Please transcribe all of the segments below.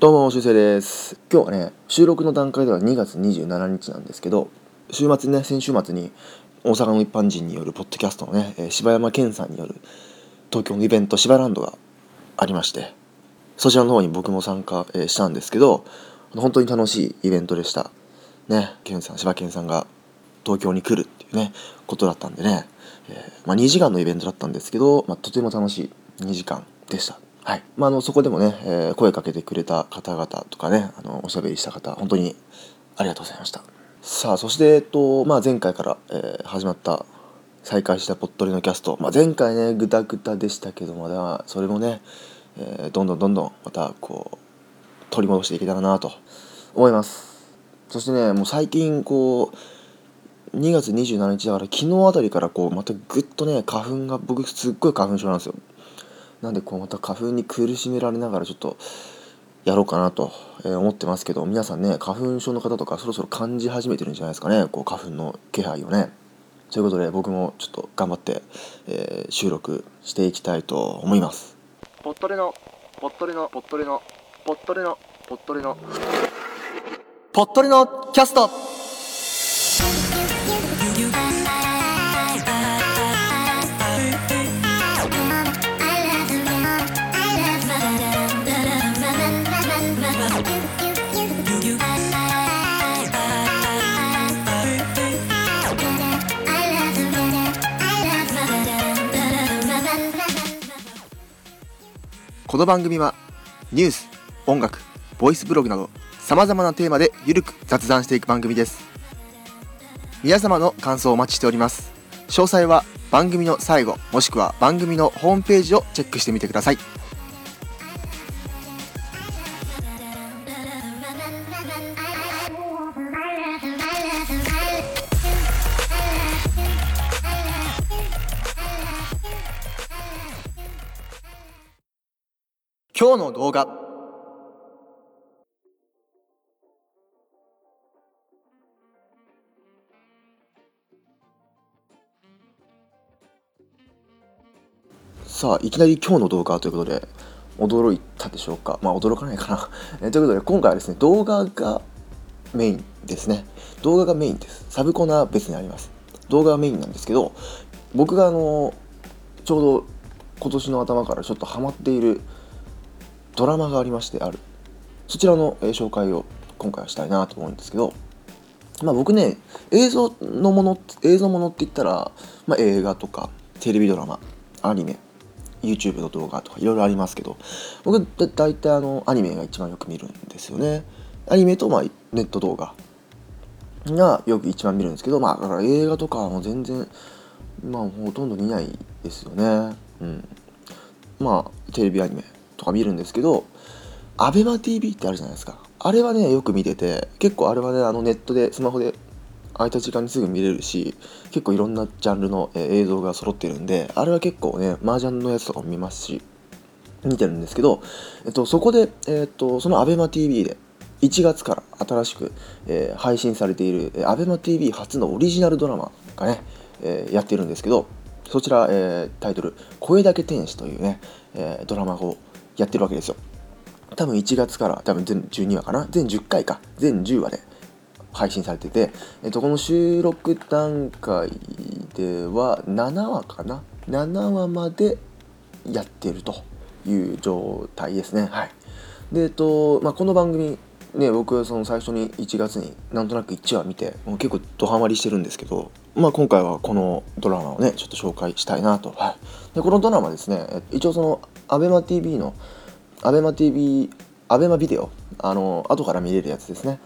どうも、しゅうせいです。今日はね、収録の段階では2月27日なんですけど、週末ね、先週末に大阪の一般人によるポッドキャストのね、えー柴山健さんによる東京のイベント、柴ランドがありまして、そちらの方に僕も参加、えーしたんですけど、本当に楽しいイベントでした。ね、健さん、柴健さんが東京に来るっていうね、ことだったんでね、えーまあ、2時間のイベントだったんですけど、まあ、とても楽しい2時間でした。はい。まあ、あのそこでもね、えー声かけてくれた方々とかねあのおしゃべりした方本当にありがとうございました。さあそして、えっとまあ、前回から、えー始まった再開したぽっとりのキャスト、まあ、前回ねグダグダでしたけどまだそれもね、えーどんどんどんどんまたこう取り戻していけたらなと思います。そしてねもう最近こう2月27日だから昨日あたりからこうまたぐっとね花粉が僕すっごい花粉症なんですよ。なんでこうまた花粉に苦しめられながらちょっとやろうかなとえー思ってますけど皆さんね花粉症の方とかそろそろ感じ始めてるんじゃないですかねこう花粉の気配をね。ということで僕もちょっと頑張って、えー収録していきたいと思います。ぽっとりのぽっとりのぽっとりのぽっとりのぽっとりの。ぽっとりのキャストこの番組はニュース音楽ボイスブログなどさまざまなテーマでゆるく雑談していく番組です。皆様の感想をお待ちしております。詳細は番組の最後もしくは番組のホームページをチェックしてみてください。今日の動画。さあいきなり今日の動画ということで驚いたでしょうか？まあ驚かないかな。えということで今回はですね動画がメインですね。動画がメインです。サブコーナー別にあります。動画がメインなんですけど僕があのちょうど今年の頭からちょっとハマっているドラマがありましてある。そちらの、え紹介を今回はしたいなと思うんですけどまあ僕ね映像のもの映像ものって言ったら、まあ、映画とかテレビドラマアニメ YouTube の動画とかいろいろありますけど僕だ大体あのアニメが一番よく見るんですよね。アニメと、まあ、ネット動画がよく一番見るんですけどまあだから映画とかも全然まあほとんど見ないですよね。うん。まあテレビアニメとか見るんですけど ABEMATV ってあるじゃないですか。あれはねよく見てて結構あれはねあのネットでスマホで空いた時間にすぐ見れるし結構いろんなジャンルの、え映像が揃ってるんであれは結構ね麻雀のやつとかも見ますし見てるんですけど、えっと、そこで、えっと、その ABEMATV で1月から新しく、えー配信されている、え、ABEMATV 初のオリジナルドラマがね、えーやってるんですけどそちら、えータイトル「声だけ天使」というね、えドラマをやってるわけですよ。多分1月から多分全12話かな？全10回か。全10話で配信されてて、えっと、この収録段階では7話かな？7話までやってるという状態ですね。はい。でえっと、まあ、この番組ね僕その最初に1月になんとなく1話見てもう結構ドハマりしてるんですけどまあ今回はこのドラマをねちょっと紹介したいなと。はい。でこのドラマですね一応その ABEMATV の ABEMATV アベマビデオあの後から見れるやつですね。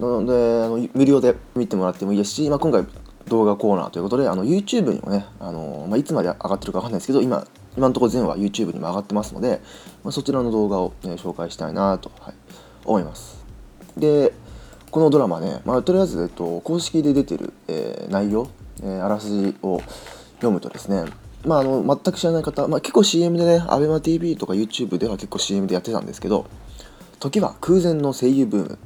なのであの無料で見てもらってもいいですし、まあ、今回動画コーナーということであの YouTube にもねあの、まあ、いつまで上がってるかわかんないですけど今今のところ全話 YouTube にも上がってますので、まあ、そちらの動画を、ね、紹介したいなと、はい、思います。でこのドラマね、まあ、とりあえず、えっと、公式で出てる、えー内容、えーあらすじを読むとですねまあ、あの全く知らない方、まあ、結構 CM でね ABEMATV とか YouTube では結構 CM でやってたんですけど時は空前の声優ブーム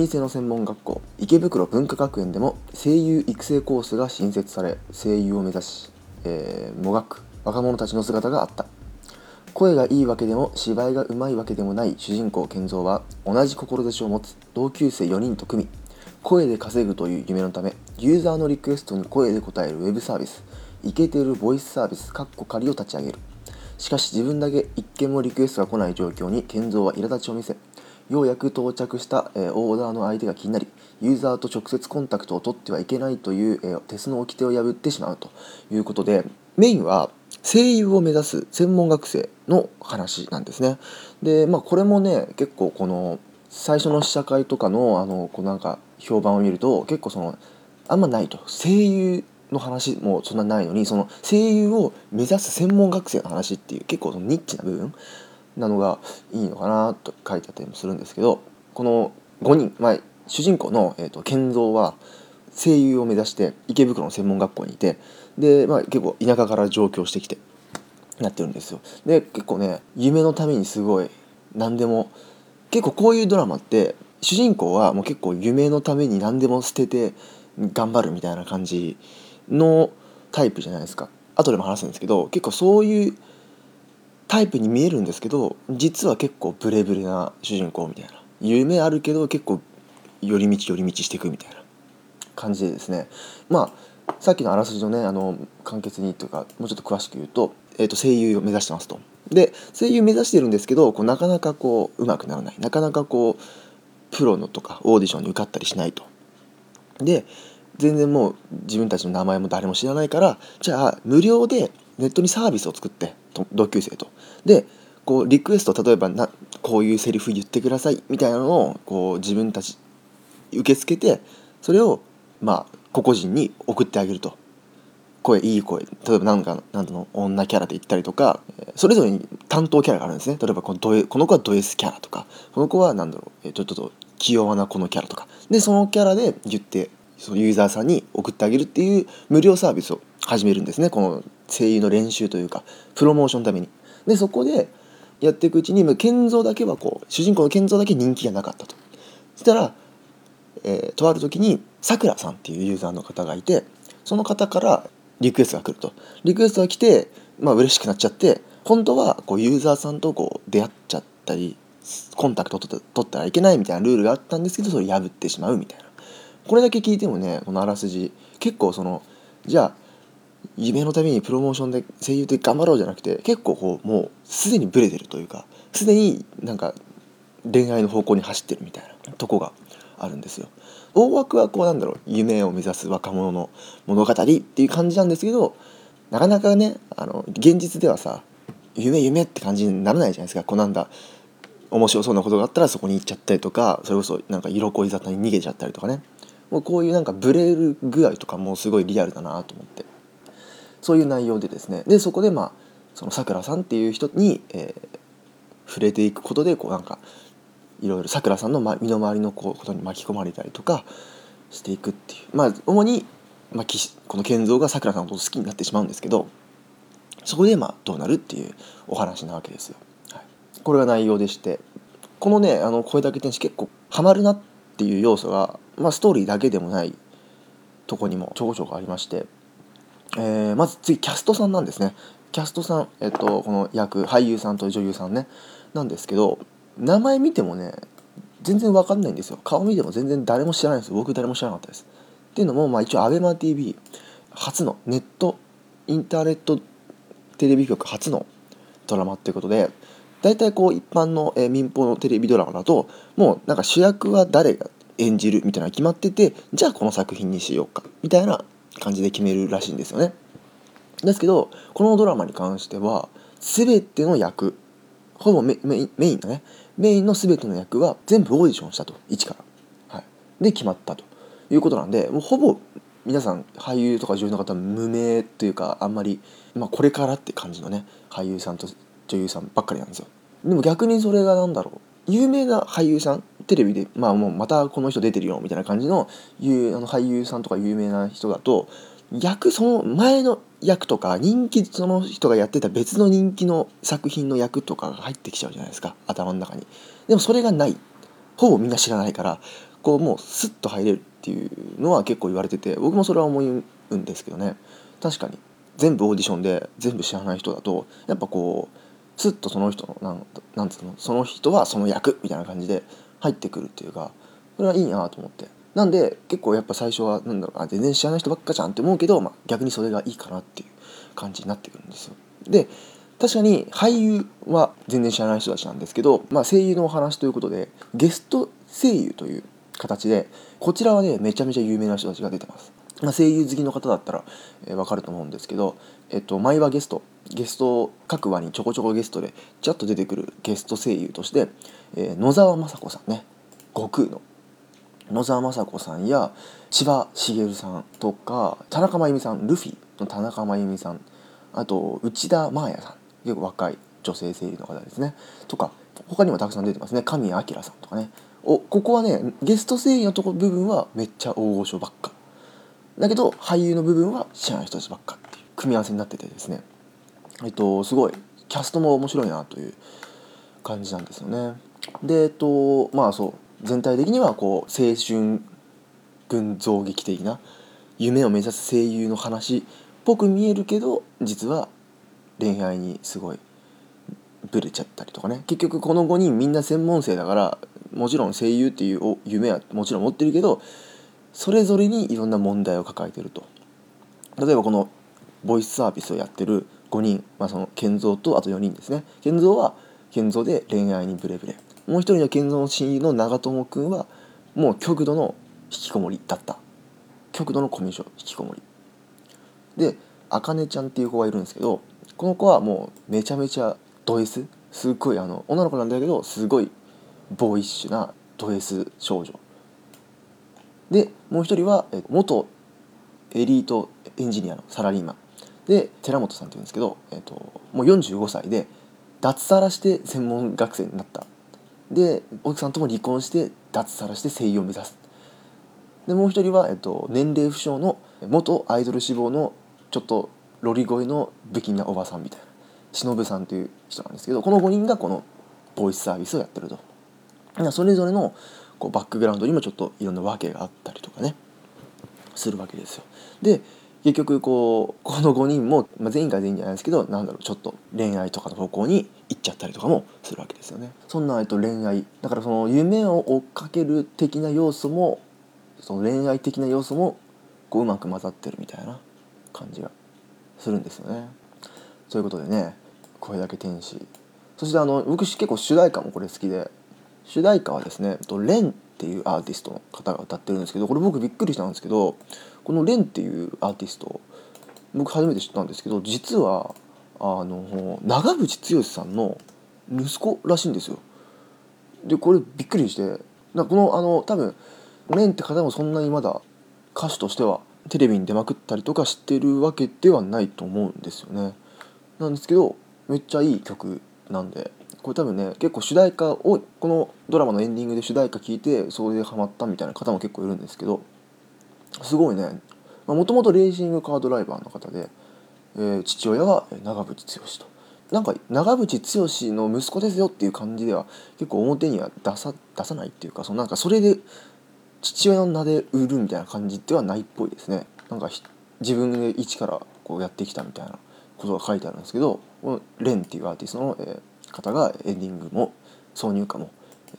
老舗の専門学校池袋文化学園でも声優育成コースが新設され声優を目指し、えーもがく若者たちの姿があった。声がいいわけでも芝居がうまいわけでもない主人公健三は同じ志を持つ同級生4人と組み声で稼ぐという夢のためユーザーのリクエストに声で答えるウェブサービス。イケてるボイスサービスカッコ仮を立ち上げる。しかし自分だけ一件もリクエストが来ない状況に健三は苛立ちを見せようやく到着した、えーオーダーの相手が気になりユーザーと直接コンタクトを取ってはいけないという、えー鉄の掟を破ってしまうということでメインは声優を目指す専門学生の話なんですね。でまあこれもね結構この最初の試写会とかのあのこうなんか評判を見ると結構そのあんまないと。声優の話もそんなないのにその声優を目指す専門学生の話っていう結構そのニッチな部分なのがいいのかなと書いてあったりもするんですけどこの5人、まあ、主人公の、えー、と健三は声優を目指して池袋の専門学校にいてで、まあ、結構田舎から上京してきてなってるんですよで結構ね夢のためにすごい何でも結構こういうドラマって主人公はもう結構夢のために何でも捨てて頑張るみたいな感じのタイプじゃないですか。後でも話すんですけど結構そういうタイプに見えるんですけど実は結構ブレブレな主人公みたいな。夢あるけど結構寄り道寄り道していくみたいな。感じでですね。まあさっきのあらすじのねあの簡潔にというかもうちょっと詳しく言うと,、えー、と声優を目指してますと。で声優目指してるんですけどこうなかなかこう上手くならない。なかなかこうプロのとかオーディションに受かったりしないと。で全然もう自分たちの名前も誰も知らないからじゃあ無料でネットにサービスを作って同級生と。でこうリクエスト例えばなこういうセリフ言ってくださいみたいなのをこう自分たち受け付けてそれをまあ個々人に送ってあげると。声いい声例えばなんかなんの女キャラで言ったりとかそれぞれに担当キャラがあるんですね。例えばこのドこの子はド S キャラとかこの子はなんだろう、ちょっと器用なこのキャラとか。でそのキャラで言ってそのユーザーさんに送ってあげるっていう無料サービスを始めるんですね。この声優の練習というかプロモーションのために。でそこでやっていくうちにまあ健三だけはこう主人公の健三だけ人気がなかったと。そしたらえーとある時にさくらさんっていうユーザーの方がいてその方からリクエストが来ると。リクエストが来てまあ嬉しくなっちゃって本当はこうユーザーさんとこう出会っちゃったりコンタクト取って取ったらいけないみたいなルールがあったんですけどそれ破ってしまうみたいな。これだけ聞いてもねこのあらすじ結構そのじゃあ夢のためにプロモーションで声優で頑張ろうじゃなくて結構こうもうすでにブレてるというかすでになんか恋愛の方向に走ってるみたいなとこがあるんですよ。大枠はこうなんだろう夢を目指す若者の物語っていう感じなんですけどなかなかねあの現実ではさ夢夢って感じにならないじゃないですかこうなんだ面白そうなことがあったらそこに行っちゃったりとかそれこそなんか色恋沙汰に逃げちゃったりとかねもうこういうなんかブレる具合とかもすごいリアルだなと思って。そういう内容でですね。でそこでまあそのさくらさんっていう人に、えー触れていくことでこうなんかいろいろさくらさんの身の回りのこうことに巻き込まれたりとかしていくっていう。まあ主に、まあ、この健三がさくらさんのこと好きになってしまうんですけどそこでまあどうなるっていうお話なわけですよ。はい、これが内容でして。このねあの声だけ天使結構ハマるなっていう要素が、まあ、ストーリーだけでもないとこにもちょこちょこありまして、えーまず次キャストさんなんですね。キャストさん、えっと、この役俳優さんと女優さんね。なんですけど名前見てもね全然わかんないんですよ。顔見ても全然誰も知らないんですよ。僕誰も知らなかったです。っていうのも、まあ、一応 ABEMATV 初のネットインターネットテレビ局初のドラマっていうことで大体こう一般の、えー民放のテレビドラマだともうなんか主役は誰が演じるみたいな決まっててじゃあこの作品にしようかみたいな感じで決めるらしいんですよね。ですけどこのドラマに関しては全ての役ほぼメインのね。メインの全ての役は全部オーディションしたと。一から、はい、で決まったと。いうことなんでもうほぼ皆さん俳優とか女優の方無名というかあんまり、まあ、これからって感じのね俳優さんと女優さんばっかりなんですよ。でも逆にそれがなんだろう。有名な俳優さんテレビで、まあ、もうまたこの人出てるよみたいな感じのいうあの俳優さんとか有名な人だと役その前の役とか人気その人がやってた別の人気の作品の役とかが入ってきちゃうじゃないですか頭の中に。でもそれがない。ほぼみんな知らないからこうもうスッと入れるっていうのは結構言われてて僕もそれは思うんですけどね。確かに。全部オーディションで全部知らない人だとやっぱこうスッとその人のなんなんつうのその人はその役みたいな感じで入ってくるっていうかそれはいいなと思って。なんで結構やっぱ最初はなんだろうあ全然知らない人ばっかじゃんって思うけど、まあ、逆にそれがいいかなっていう感じになってくるんですよ。で確かに俳優は全然知らない人たちなんですけど、まあ、声優のお話ということでゲスト声優という形でこちらはねめちゃめちゃ有名な人たちが出てます、まあ、声優好きの方だったら、えー、分かると思うんですけど、えっと、毎話ゲストゲスト各話にちょこちょこゲストでちゃっと出てくるゲスト声優として、えー、野沢雅子さんね。悟空の。野沢雅子さんや千葉茂さんとか田中真由美さんルフィの田中真由美さん。あと内田真彩さん。結構若い女性声優の方ですね。とか他にもたくさん出てますね。神谷明さんとかね。おここはねゲスト声優のとこ部分はめっちゃ大御所ばっか。だけど俳優の部分は知らない人たちばっかっていう組み合わせになっててですね。えっとすごいキャストも面白いなという感じなんですよね。でえっとまあそう全体的にはこう青春群像劇的な夢を目指す声優の話っぽく見えるけど実は恋愛にすごいブレちゃったりとかね。結局この5人みんな専門生だからもちろん声優っていう夢はもちろん持ってるけどそれぞれにいろんな問題を抱えていると。例えばこのボイスサービスをやってる5人、まあ、その健三とあと4人ですね。健三は健三で恋愛にブレブレ。もう一人の健三の親友の長友君はもう極度の引きこもりだった。極度のコミュ障引きこもり。であかねちゃんっていう子がいるんですけどこの子はもうめちゃめちゃド S すっごいあの女の子なんだけどすごいボーイッシュなド S 少女。でもう一人は元エリートエンジニアのサラリーマン。で寺本さんっていうんですけど、えーと、もう45歳で脱サラして専門学生になった。で奥さんとも離婚して脱サラして声優を目指す。でもう一人は、えーと、年齢不詳の元アイドル志望のちょっとロリ声の不気味なおばさんみたいな。忍さんという人なんですけどこの5人がこのボイスサービスをやってると。それぞれのこうバックグラウンドにもちょっといろんな訳があったりとかねするわけですよ。で結局こうこの5人も、まあ、全員が全員じゃないですけどなんだろうちょっと恋愛とかの方向に行っちゃったりとかもするわけですよね。そんな、えっと、恋愛だからその夢を追っかける的な要素もその恋愛的な要素もこううまく混ざってるみたいな感じがするんですよね。そういうことでね「声だけ天使」そしてあの僕結構主題歌もこれ好きで主題歌はですねレンっていうアーティストの方が歌ってるんですけどこれ僕びっくりしたんですけどこのレンっていうアーティスト僕初めて知ったんですけど実はあの長渕剛さんの息子らしいんですよ。でこれびっくりしてこのあの多分レンって方もそんなにまだ歌手としてはテレビに出まくったりとかしてるわけではないと思うんですよね。なんですけどめっちゃいい曲なんでこれ多分ね結構主題歌をこのドラマのエンディングで主題歌聴いてそれでハマったみたいな方も結構いるんですけどすごいね。もともとレーシングカードライバーの方で、えー、父親は長渕剛と。なんか長渕剛の息子ですよっていう感じでは結構表には出さ出さないっていうかそのなんかそれで父親の名で売るみたいな感じではないっぽいですね。なんか自分で一からこうやってきたみたいな。ことが書いてあるんですけどこのレンっていうアーティストの、え、方がエンディングも挿入歌も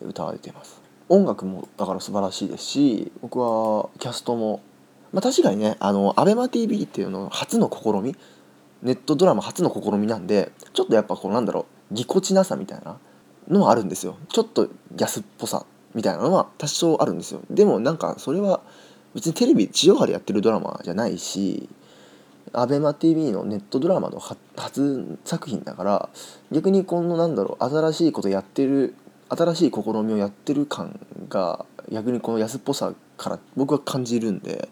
歌われています。音楽もだから素晴らしいですし僕はキャストもまあ確かにねあの ABEMATV っていうの初の試みネットドラマ初の試みなんでちょっとやっぱこうなんだろうぎこちなさみたいなのはあるんですよ。ちょっと安っぽさみたいなのは多少あるんですよ。でもなんかそれは別にテレビ地上波でやってるドラマじゃないし ABEMATV のネットドラマの初作品だから逆にこのなんだろう新しいことやってる新しい試みをやってる感が逆にこの安っぽさから僕は感じるんで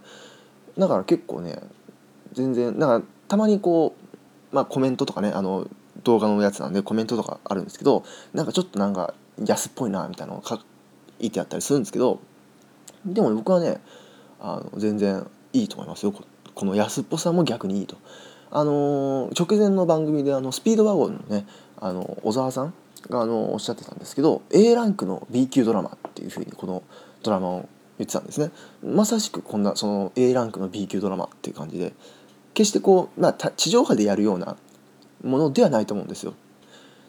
だから結構ね全然だからたまにこうまあコメントとかねあの動画のやつなんでコメントとかあるんですけどなんかちょっとなんか安っぽいなみたいなのを書いてあったりするんですけどでも僕はねあの全然いいと思いますよこの安っぽさも逆にいいと。あのー、直前の番組であのスピードワゴンのねあの小沢さんがあのおっしゃってたんですけど A ランクの B 級ドラマっていうふうにこのドラマを言ってたんですね。まさしくこんなその A ランクの B 級ドラマっていう感じで決してこう、まあ、地上波でやるようなものではないと思うんですよ。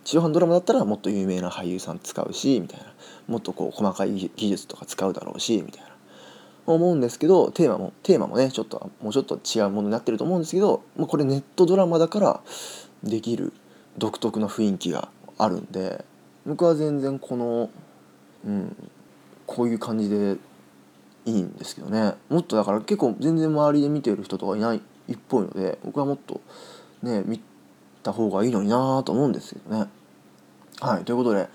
地上波のドラマだったらもっと有名な俳優さん使うしみたいな。もっとこう細かい技術とか使うだろうしみたいな。思うんですけどテーマもテーマもねちょっともうちょっと違うものになってると思うんですけど、まあ、これネットドラマだからできる独特な雰囲気があるんで僕は全然このうんこういう感じでいいんですけどね。もっとだから結構全然周りで見てる人とかいないっぽいので僕はもっとね見た方がいいのになと思うんですけどね。はいということで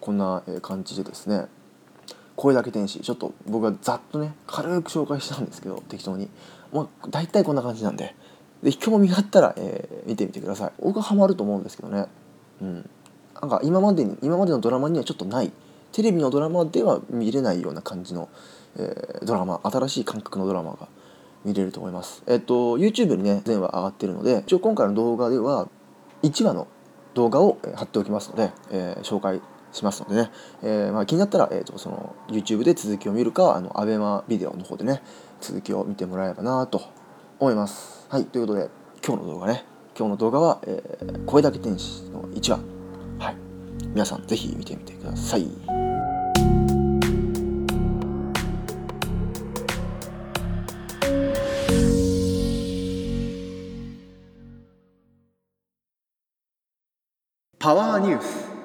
こんな感じでですね。声だけ天使。ちょっと僕はざっとね軽く紹介したんですけど 適当に。まあ大体こんな感じなんで。で興味があったら、えー、見てみてください。僕はハマると思うんですけどね。うん。なんか今までに今までのドラマにはちょっとない。テレビのドラマでは見れないような感じの、えー、ドラマ。新しい感覚のドラマが見れると思います。えっと YouTube にね全話上がってるので一応今回の動画では1話の動画を貼っておきますので、えー、紹介しますのでね、えー、まあ、気になったら、えーと、その YouTube で続きを見るかあの ABEMA ビデオの方でね続きを見てもらえればなと思います。はいということで今日の動画ね。今日の動画は、えー、声だけ天使の1話はい。皆さんぜひ見てみてください。パワーニュース。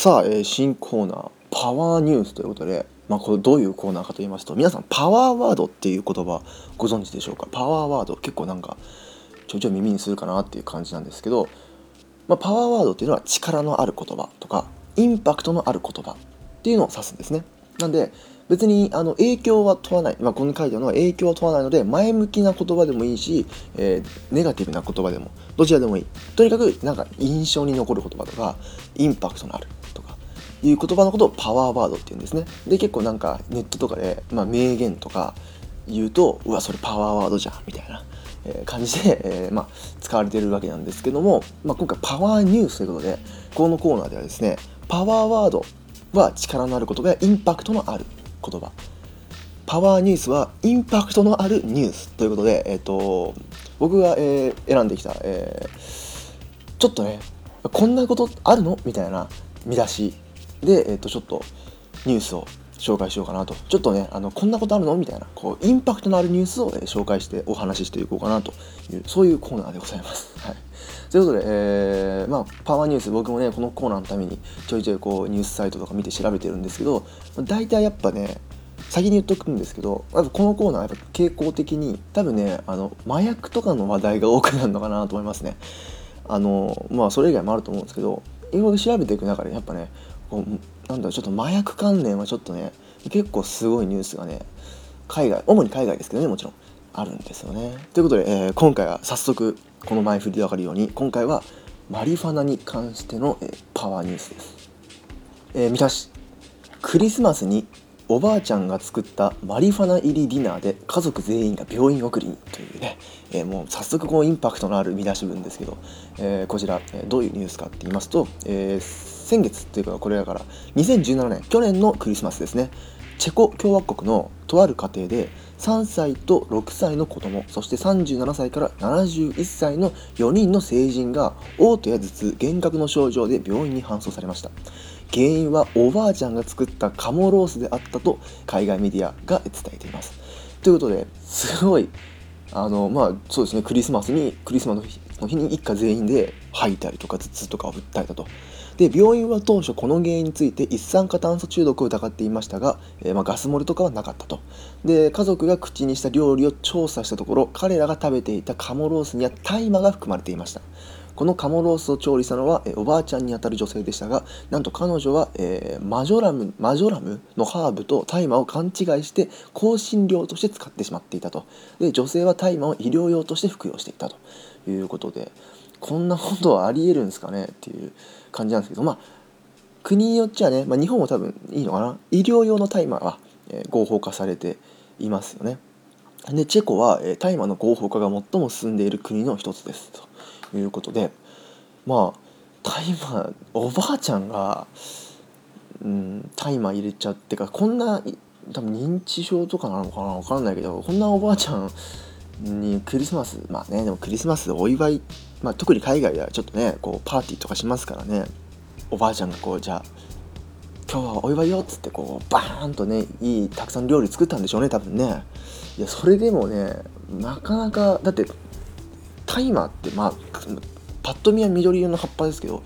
さあ、えー、新コーナーパワーニュースということで、まあ、これどういうコーナーかと言いますと皆さんパワーワードっていう言葉ご存知でしょうか？パワーワード結構なんかちょいちょい耳にするかなっていう感じなんですけど、まあ、パワーワードっていうのは力のある言葉とかインパクトのある言葉っていうのを指すんですね。なんで別にあの影響は問わない、まあ、ここに書いてあるのは影響は問わないので前向きな言葉でもいいし、えー、ネガティブな言葉でもどちらでもいい。とにかくなんか印象に残る言葉とかインパクトのあるいう言葉のことをパワーワードっていうんですね。で結構なんかネットとかで、まあ、名言とか言うとうわそれパワーワードじゃんみたいな感じで、えー、まあ、使われてるわけなんですけども、まあ、今回パワーニュースということでこのコーナーではですねパワーワードは力のある言葉やインパクトのある言葉。パワーニュースはインパクトのあるニュースということで、えーと、僕が、えー、選んできた、えー、ちょっとねこんなことあるのみたいな見出しで、えーと、ちょっとニュースを紹介しようかなと。ちょっとねあのこんなことあるの？みたいな。こうインパクトのあるニュースを、えー、紹介してお話ししていこうかなというそういうコーナーでございます。はい。ということで、えー、まあ、パワーニュース僕もねこのコーナーのためにちょいちょいこうニュースサイトとか見て調べてるんですけど大体やっぱね先に言っとくんですけどこのコーナーやっぱ傾向的に多分ねあの麻薬とかの話題が多くなるのかなと思いますね。あのまあそれ以外もあると思うんですけどいろいろ調べていく中でやっぱねこうなんだろうちょっと麻薬関連はちょっとね結構すごいニュースがね海外主に海外ですけどねもちろんあるんですよね。ということで、えー、今回は早速この前振りで分かるように今回はマリファナに関しての、えー、パワーニュースです、えー、見出しクリスマスにおばあちゃんが作ったマリファナ入りディナーで家族全員が病院送りにというね、えー、もう早速こうインパクトのある見出し文ですけど、えー、こちら、えー、どういうニュースかって言いますと、えー先月というかこれだから2017年去年のクリスマスですね。チェコ共和国のとある家庭で3歳と6歳の子供そして37歳から71歳の4人の成人が嘔吐や頭痛幻覚の症状で病院に搬送されました。原因はおばあちゃんが作ったカモロースであったと海外メディアが伝えています。ということですごいあのまあそうですねクリスマスにクリスマスの日に一家全員で吐いたりとか頭痛とかを訴えたと。で病院は当初この原因について一酸化炭素中毒を疑っていましたが、えー、まあ、ガス漏れとかはなかったと。で家族が口にした料理を調査したところ彼らが食べていたカモロースには大麻が含まれていました。このカモロースを調理したのは、えおばあちゃんにあたる女性でしたがなんと彼女は、えー、マジョラムマジョラムのハーブと大麻を勘違いして香辛料として使ってしまっていたと。で女性は大麻を医療用として服用していたということで。こんなことはありえるんですかねっていう感じなんですけどまあ国によっちゃね、まあ、日本も多分いいのかな。医療用の大麻は、えー、合法化されていますよね。でチェコは、えー、の合法化が最も進んでいる国の一つです。ということでまあ大麻おばあちゃんが、うん、大麻入れちゃってかこんな多分認知症とかなのかな？分かんないけどこんなおばあちゃんにクリスマスまあねでもクリスマスお祝いまあ、特に海外ではちょっとねこうパーティーとかしますからね。おばあちゃんがこうじゃあ今日はお祝いよっつってこうバーンとねいいたくさん料理作ったんでしょうね多分ね。いやそれでもねなかなかだってタイマーってまあパッと見は緑色の葉っぱですけど、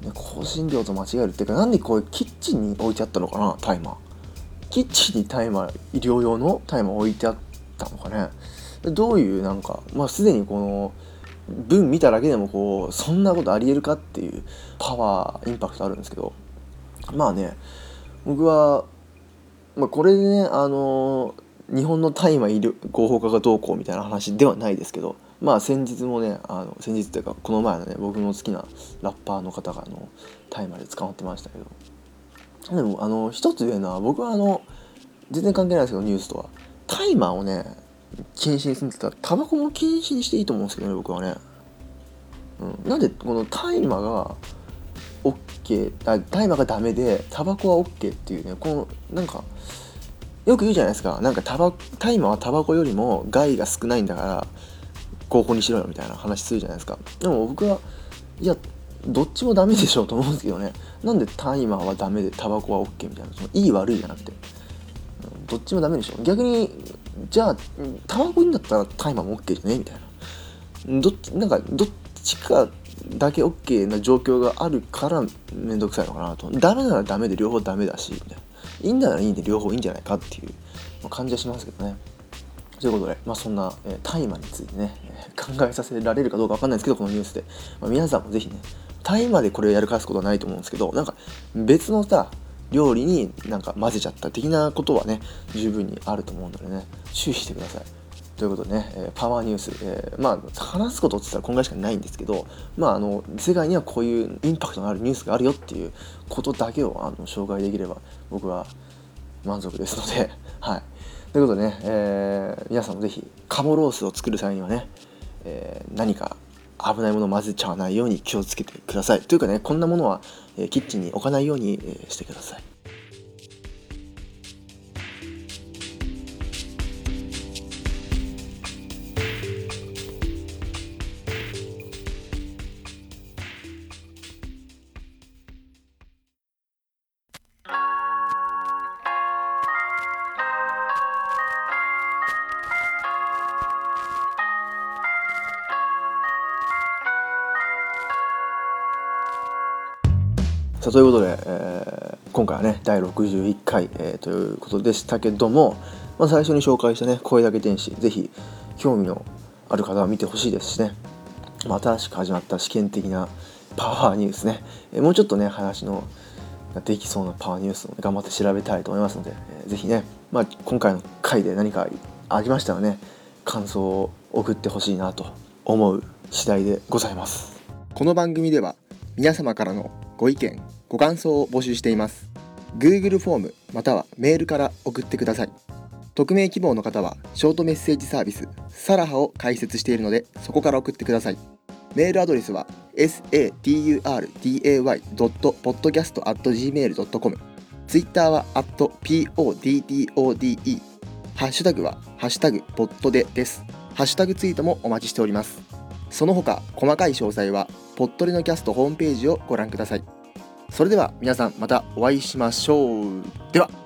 ね、香辛料と間違えるっていうかなんでこうキッチンに置いてあったのかなタイマー。キッチンにタイマー医療用のタイマー置いてあったのかね。どういうなんかまあすでにこの文見ただけでもこうそんなことありえるかっていうパワーインパクトあるんですけど。まあね僕は、まあ、これでねあの日本の大麻医療合法化がどうこうみたいな話ではないですけど。まあ先日もねあの先日というかこの前のね僕の好きなラッパーの方があの大麻で捕まってましたけど。でもあの一つ言えるのは僕はあの全然関係ないですけどニュースとは。大麻をね禁止にするんだったらタバコも禁止にしていいと思うんですけどね僕はね、うん、なんでこの大麻が OK あ大麻がダメでタバコは OK っていうねこのなんかよく言うじゃないですか。なんかタバ大麻はタバコよりも害が少ないんだから合法にしろよみたいな話するじゃないですか。でも僕はいやどっちもダメでしょうと思うんですけどね。なんで大麻はダメでタバコは OK みたいなそのいい悪いじゃなくて。どっちもダメでしょ逆にじゃあタバコいいんだったら大麻も OK じゃね？みたいな。どっちなんかどっちかだけ OK な状況があるからめんどくさいのかなと。ダメならダメで両方ダメだしみたいな。いいんだならいいんで両方いいんじゃないかっていう感じはしますけどね。ということで、まあ、そんな、えー、大麻についてね、えー、考えさせられるかどうか分かんないですけどこのニュースで、まあ、皆さんもぜひね大麻でこれをやるかすことはないと思うんですけどなんか別のさ料理になんか混ぜちゃった的なことはね十分にあると思うのでね。注意してください。ということでね、えー、パワーニュース、えー、まあ話すことって言ったらこんぐらいしかないんですけどまああの世界にはこういうインパクトのあるニュースがあるよっていうことだけをあの紹介できれば僕は満足ですので。はい。ということでね、えー、皆さんもぜひカモロースを作る際にはね、えー、何か危ないものを混ぜちゃわないように気をつけてください。というかねこんなものは、えー、キッチンに置かないように、えしてください。さあということで、えー、今回はね第61回、えー、ということでしたけども、まあ、最初に紹介したね声だけ天使ぜひ興味のある方は見てほしいですしね、まあ、新しく始まった試験的なパワーニュースね、えー、もうちょっとね話のできそうなパワーニュースを頑張って調べたいと思いますので、えー、ぜひね、まあ、今回の回で何かありましたらね感想を送ってほしいなと思う次第でございます。この番組では皆様からのご意見ご感想を募集しています。Google フォームまたはメールから送ってください。匿名希望の方はショートメッセージサービスサラハを開設しているのでそこから送ってください。メールアドレスは saturday.podcast.gmail.com ツイッターは @poddode ハッシュタグはハッシュタグポッドでです。ハッシュタグツイートもお待ちしております。その他細かい詳細はポットレのキャストホームページをご覧ください。それでは皆さんまたお会いしましょう。では。